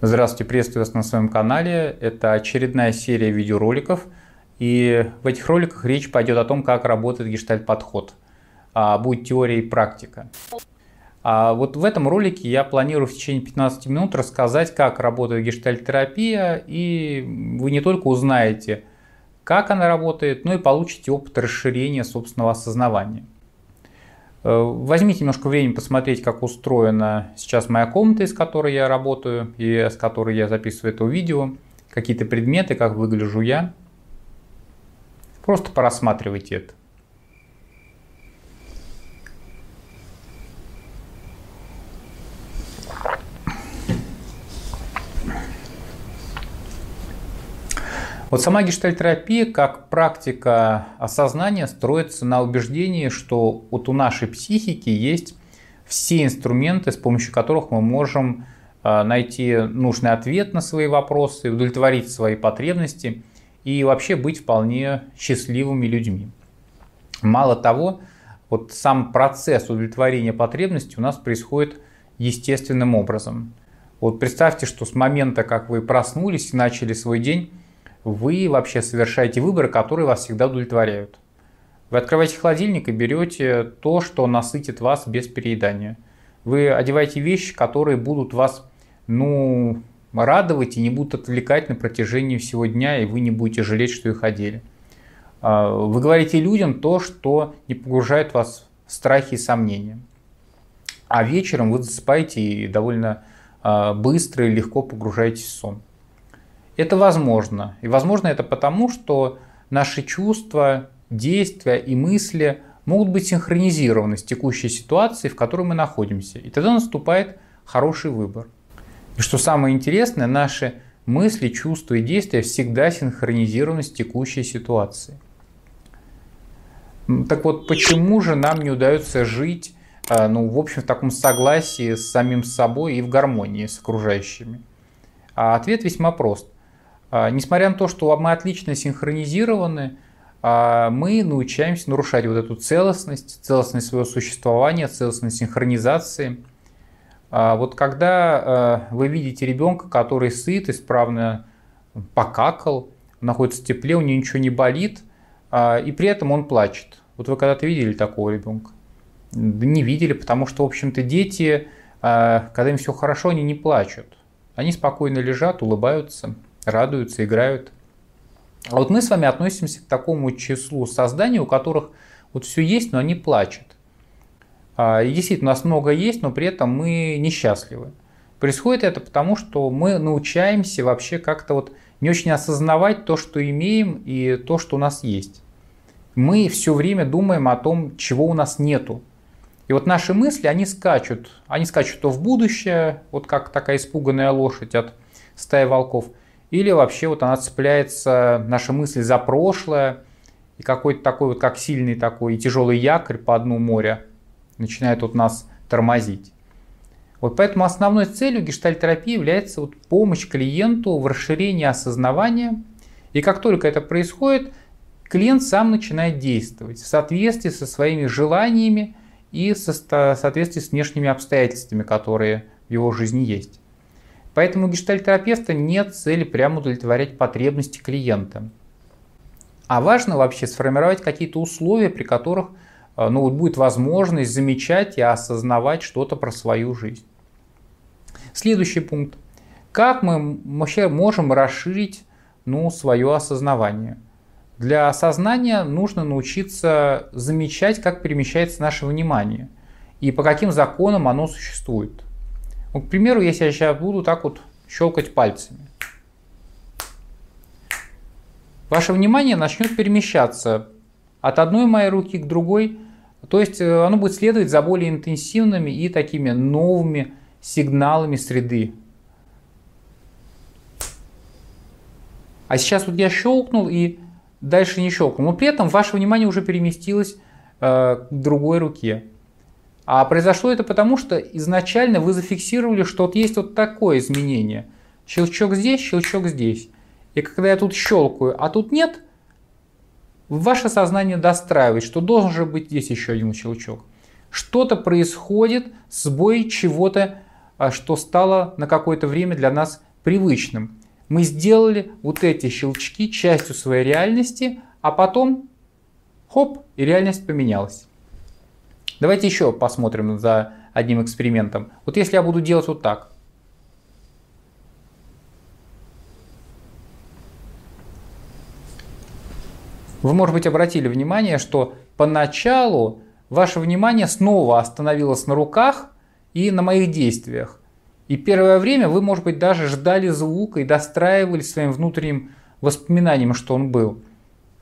Здравствуйте, приветствую вас на своем канале. Это очередная серия видеороликов. И в этих роликах речь пойдет о том, как работает гештальт-подход. А, будет теория и практика. А вот в этом ролике я планирую в течение 15 минут рассказать, как работает гештальт-терапия. И вы не только узнаете, как она работает, но и получите опыт расширения собственного осознавания. Э, возьмите немножко времени посмотреть, как устроена сейчас моя комната, из которой я работаю и с которой я записываю это видео, какие-то предметы, как выгляжу я. Просто порассматривайте это. Вот сама гештальтерапия как практика осознания строится на убеждении, что вот у нашей психики есть все инструменты, с помощью которых мы можем а, найти нужный ответ на свои вопросы, удовлетворить свои потребности и вообще быть вполне счастливыми людьми. Мало того, вот сам процесс удовлетворения потребностей у нас происходит естественным образом. Вот представьте, что с момента, как вы проснулись и начали свой день, вы вообще совершаете выборы, которые вас всегда удовлетворяют. Вы открываете холодильник и берете то, что насытит вас без переедания. Вы одеваете вещи, которые будут вас ну, радовать и не будут отвлекать на протяжении всего дня, и вы не будете жалеть, что их одели. А, вы говорите людям то, что не погружает вас в страхи и сомнения. А вечером вы засыпаете и довольно а, быстро и легко погружаетесь в сон. Это возможно. И возможно это потому, что наши чувства, действия и мысли могут быть синхронизированы с текущей ситуацией, в которой мы находимся. И тогда наступает хороший выбор. И что самое интересное, наши мысли, чувства и действия всегда синхронизированы с текущей ситуацией. Так вот, почему же нам не удается жить, а, ну, в общем, в таком согласии с самим собой и в гармонии с окружающими? А ответ весьма прост. А, несмотря на то, что мы отлично синхронизированы, а, мы научаемся нарушать вот эту целостность, целостность своего существования, целостность синхронизации. А, вот когда вы видите ребенка, который сыт, исправно покакал, находится в тепле, у него ничего не болит, и при этом он плачет. Вот вы когда-то видели такого ребенка? Да не видели, потому что, в общем-то, дети, когда им все хорошо, они не плачут. Они спокойно лежат, улыбаются, радуются, играют. А вот мы с вами относимся к такому числу созданий, у которых вот все есть, но они плачут. А, и действительно, у нас много есть, но при этом мы несчастливы. Происходит это потому, что мы научаемся вообще как-то вот не очень осознавать то, что имеем и то, что у нас есть. Мы все время думаем о том, чего у нас нету. И вот наши мысли, они скачут. Они скачут то в будущее, вот как такая испуганная лошадь от стаи волков – или вообще вот она цепляется, наша мысль за прошлое, и какой-то такой вот, как сильный такой и тяжелый якорь по дну моря начинает вот нас тормозить. Вот поэтому основной целью гештальтерапии является вот помощь клиенту в расширении осознавания. И как только это происходит, клиент сам начинает действовать в соответствии со своими желаниями и в соответствии с внешними обстоятельствами, которые в его жизни есть. Поэтому у гештальтерапевта нет цели прямо удовлетворять потребности клиента. А важно вообще сформировать какие-то условия, при которых э, ну, вот будет возможность замечать и осознавать что-то про свою жизнь. Следующий пункт. Как мы вообще можем расширить ну, свое осознавание? Для осознания нужно научиться замечать, как перемещается наше внимание и по каким законам оно существует. Ну, к примеру, если я сейчас буду так вот щелкать пальцами, ваше внимание начнет перемещаться от одной моей руки к другой, то есть э, оно будет следовать за более интенсивными и такими новыми сигналами среды. А сейчас вот я щелкнул и дальше не щелкнул, но при этом ваше внимание уже переместилось э, к другой руке. А произошло это потому, что изначально вы зафиксировали, что вот есть вот такое изменение. Щелчок здесь, щелчок здесь. И когда я тут щелкаю, а тут нет, ваше сознание достраивает, что должен же быть здесь еще один щелчок. Что-то происходит, сбой чего-то, а, что стало на какое-то время для нас привычным. Мы сделали вот эти щелчки частью своей реальности, а потом хоп, и реальность поменялась. Давайте еще посмотрим за одним экспериментом. Вот если я буду делать вот так. Вы, может быть, обратили внимание, что поначалу ваше внимание снова остановилось на руках и на моих действиях. И первое время вы, может быть, даже ждали звука и достраивали своим внутренним воспоминанием, что он был.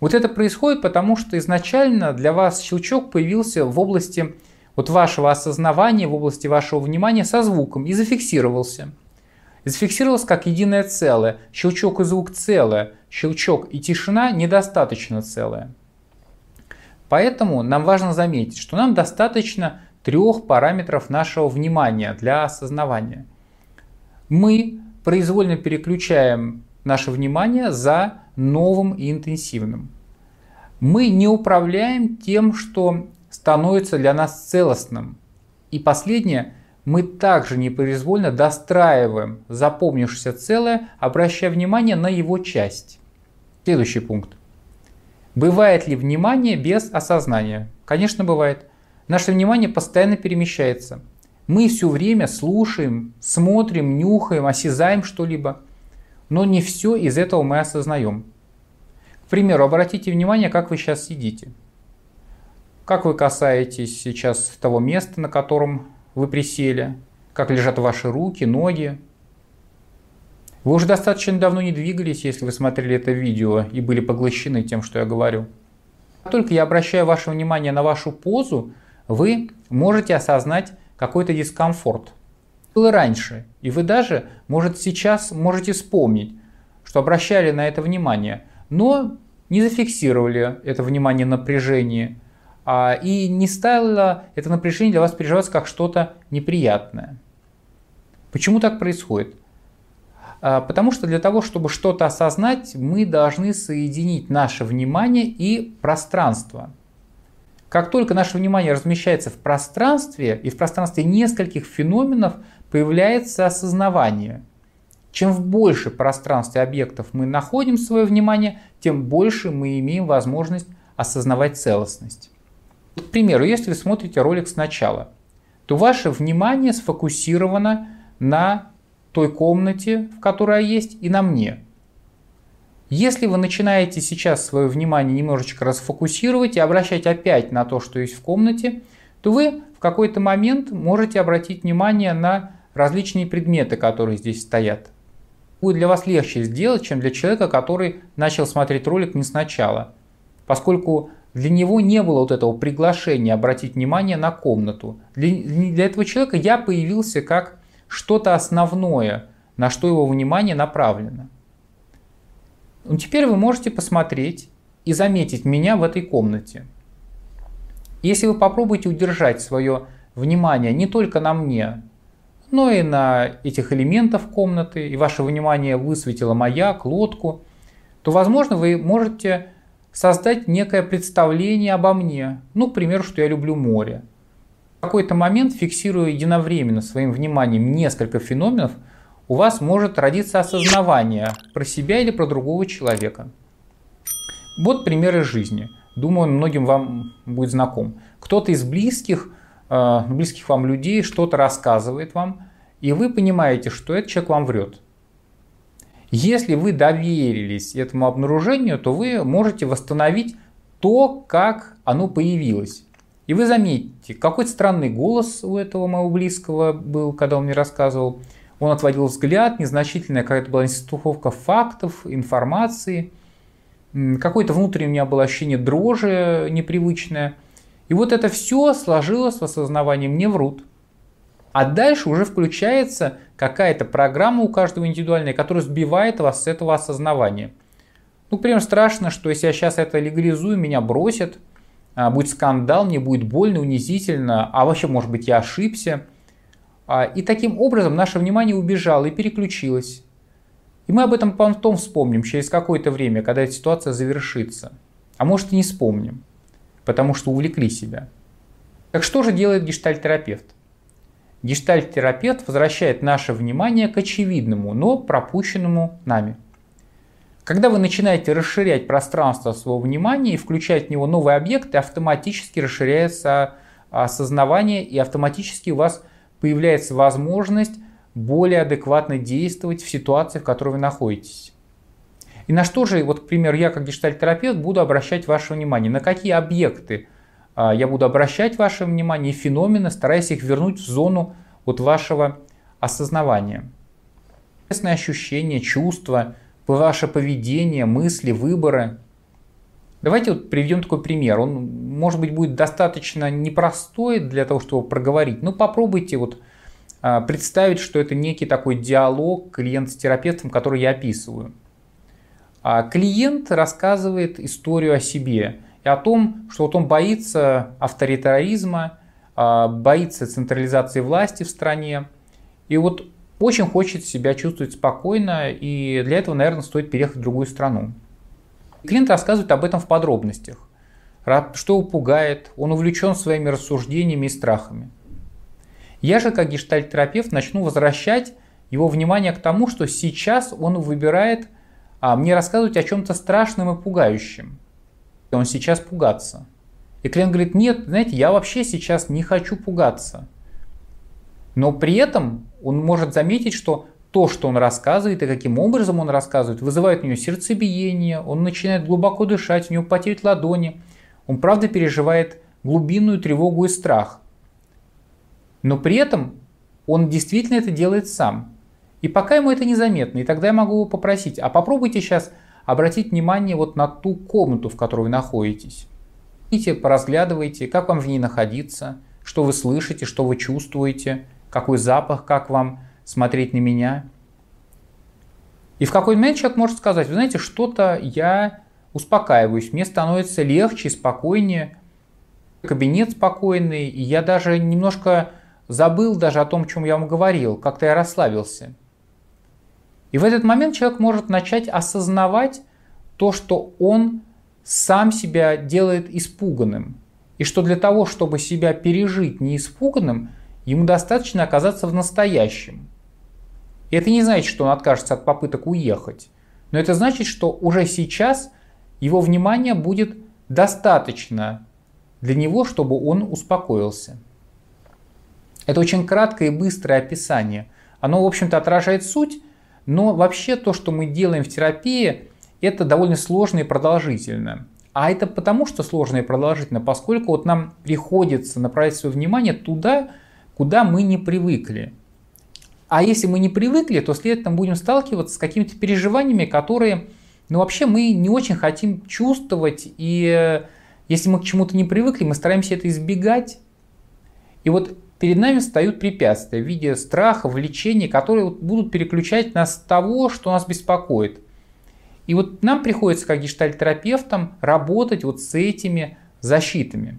Вот это происходит потому, что изначально для вас щелчок появился в области вот вашего осознавания, в области вашего внимания со звуком и зафиксировался. И зафиксировался как единое целое. Щелчок и звук целое, щелчок и тишина недостаточно целое. Поэтому нам важно заметить, что нам достаточно трех параметров нашего внимания для осознавания. Мы произвольно переключаем наше внимание за новым и интенсивным. Мы не управляем тем, что становится для нас целостным. И последнее, мы также непроизвольно достраиваем запомнившееся целое, обращая внимание на его часть. Следующий пункт. Бывает ли внимание без осознания? Конечно, бывает. Наше внимание постоянно перемещается. Мы все время слушаем, смотрим, нюхаем, осязаем что-либо, но не все из этого мы осознаем. К примеру, обратите внимание, как вы сейчас сидите. Как вы касаетесь сейчас того места, на котором вы присели, как лежат ваши руки, ноги. Вы уже достаточно давно не двигались, если вы смотрели это видео и были поглощены тем, что я говорю. Как только я обращаю ваше внимание на вашу позу, вы можете осознать какой-то дискомфорт. Было раньше, и вы даже, может, сейчас можете вспомнить, что обращали на это внимание, но не зафиксировали это внимание напряжение – а, и не стало это напряжение для вас переживаться как что-то неприятное. Почему так происходит? А, потому что для того, чтобы что-то осознать, мы должны соединить наше внимание и пространство. Как только наше внимание размещается в пространстве, и в пространстве нескольких феноменов появляется осознавание. Чем в больше пространстве объектов мы находим свое внимание, тем больше мы имеем возможность осознавать целостность. К примеру, если вы смотрите ролик сначала, то ваше внимание сфокусировано на той комнате, в которой я есть, и на мне. Если вы начинаете сейчас свое внимание немножечко расфокусировать и обращать опять на то, что есть в комнате, то вы в какой-то момент можете обратить внимание на различные предметы, которые здесь стоят. Будет для вас легче сделать, чем для человека, который начал смотреть ролик не сначала, поскольку для него не было вот этого приглашения обратить внимание на комнату. Для, для этого человека я появился как что-то основное, на что его внимание направлено. Ну, теперь вы можете посмотреть и заметить меня в этой комнате. Если вы попробуете удержать свое внимание не только на мне, но и на этих элементах комнаты, и ваше внимание высветило маяк, лодку, то, возможно, вы можете создать некое представление обо мне. Ну, к примеру, что я люблю море. В какой-то момент, фиксируя единовременно своим вниманием несколько феноменов, у вас может родиться осознавание про себя или про другого человека. Вот примеры жизни. Думаю, многим вам будет знаком. Кто-то из близких, близких вам людей что-то рассказывает вам, и вы понимаете, что этот человек вам врет. Если вы доверились этому обнаружению, то вы можете восстановить то, как оно появилось. И вы заметите, какой странный голос у этого моего близкого был, когда он мне рассказывал. Он отводил взгляд, незначительная какая-то была институховка фактов, информации. Какое-то внутреннее у меня было ощущение дрожи непривычное. И вот это все сложилось в осознавании «мне врут». А дальше уже включается какая-то программа у каждого индивидуальная, которая сбивает вас с этого осознавания. Ну, прям страшно, что если я сейчас это легализую, меня бросят, а, будет скандал, мне будет больно, унизительно, а вообще, может быть, я ошибся. А, и таким образом наше внимание убежало и переключилось. И мы об этом потом вспомним через какое-то время, когда эта ситуация завершится. А может и не вспомним, потому что увлекли себя. Так что же делает гештальтерапевт? гештальт-терапевт возвращает наше внимание к очевидному, но пропущенному нами. Когда вы начинаете расширять пространство своего внимания и включать в него новые объекты, автоматически расширяется осознавание и автоматически у вас появляется возможность более адекватно действовать в ситуации, в которой вы находитесь. И на что же, вот, к примеру, я как гештальт-терапевт буду обращать ваше внимание, на какие объекты а, я буду обращать ваше внимание и феномены, стараясь их вернуть в зону вот вашего осознавания. Интересные ощущения, чувства – ваше поведение, мысли, выборы. Давайте вот приведем такой пример. Он, может быть, будет достаточно непростой для того, чтобы проговорить. Но попробуйте вот а, представить, что это некий такой диалог клиент с терапевтом, который я описываю. А клиент рассказывает историю о себе и о том, что вот он боится авторитаризма, а, боится централизации власти в стране. И вот очень хочет себя чувствовать спокойно, и для этого, наверное, стоит переехать в другую страну. Клиент рассказывает об этом в подробностях. Что его пугает, он увлечен своими рассуждениями и страхами. Я же, как гештальт-терапевт, начну возвращать его внимание к тому, что сейчас он выбирает а, мне рассказывать о чем-то страшном и пугающем. И он сейчас пугаться. И клиент говорит, нет, знаете, я вообще сейчас не хочу пугаться. Но при этом он может заметить, что то, что он рассказывает и каким образом он рассказывает, вызывает у него сердцебиение, он начинает глубоко дышать, у него потеют ладони, он правда переживает глубинную тревогу и страх. Но при этом он действительно это делает сам. И пока ему это незаметно, и тогда я могу его попросить, а попробуйте сейчас обратить внимание вот на ту комнату, в которой вы находитесь. Идите, поразглядывайте, как вам в ней находиться, что вы слышите, что вы чувствуете – какой запах, как вам смотреть на меня. И в какой момент человек может сказать, вы знаете, что-то я успокаиваюсь, мне становится легче, спокойнее, кабинет спокойный, и я даже немножко забыл даже о том, о чем я вам говорил, как-то я расслабился. И в этот момент человек может начать осознавать то, что он сам себя делает испуганным. И что для того, чтобы себя пережить не испуганным, Ему достаточно оказаться в настоящем. И это не значит, что он откажется от попыток уехать. Но это значит, что уже сейчас его внимание будет достаточно для него, чтобы он успокоился. Это очень краткое и быстрое описание. Оно, в общем-то, отражает суть, но вообще то, что мы делаем в терапии, это довольно сложно и продолжительно. А это потому, что сложно и продолжительно, поскольку вот нам приходится направить свое внимание туда, куда мы не привыкли. А если мы не привыкли, то следовательно будем сталкиваться с какими-то переживаниями, которые, ну вообще мы не очень хотим чувствовать, и э, если мы к чему-то не привыкли, мы стараемся это избегать. И вот перед нами встают препятствия в виде страха, влечения, которые будут переключать нас с того, что нас беспокоит. И вот нам приходится, как гештальтерапевтам, работать вот с этими защитами.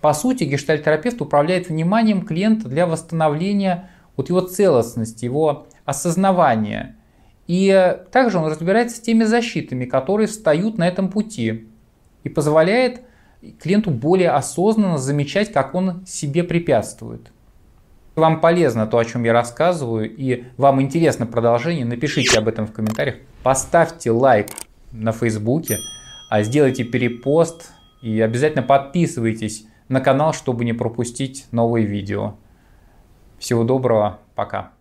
По сути, гештальтерапевт управляет вниманием клиента для восстановления вот его целостности, его осознавания. И также он разбирается с теми защитами, которые встают на этом пути и позволяет клиенту более осознанно замечать, как он себе препятствует. Вам полезно то, о чем я рассказываю, и вам интересно продолжение, напишите об этом в комментариях. Поставьте лайк на Фейсбуке, а сделайте перепост и обязательно подписывайтесь на канал, чтобы не пропустить новые видео. Всего доброго, пока.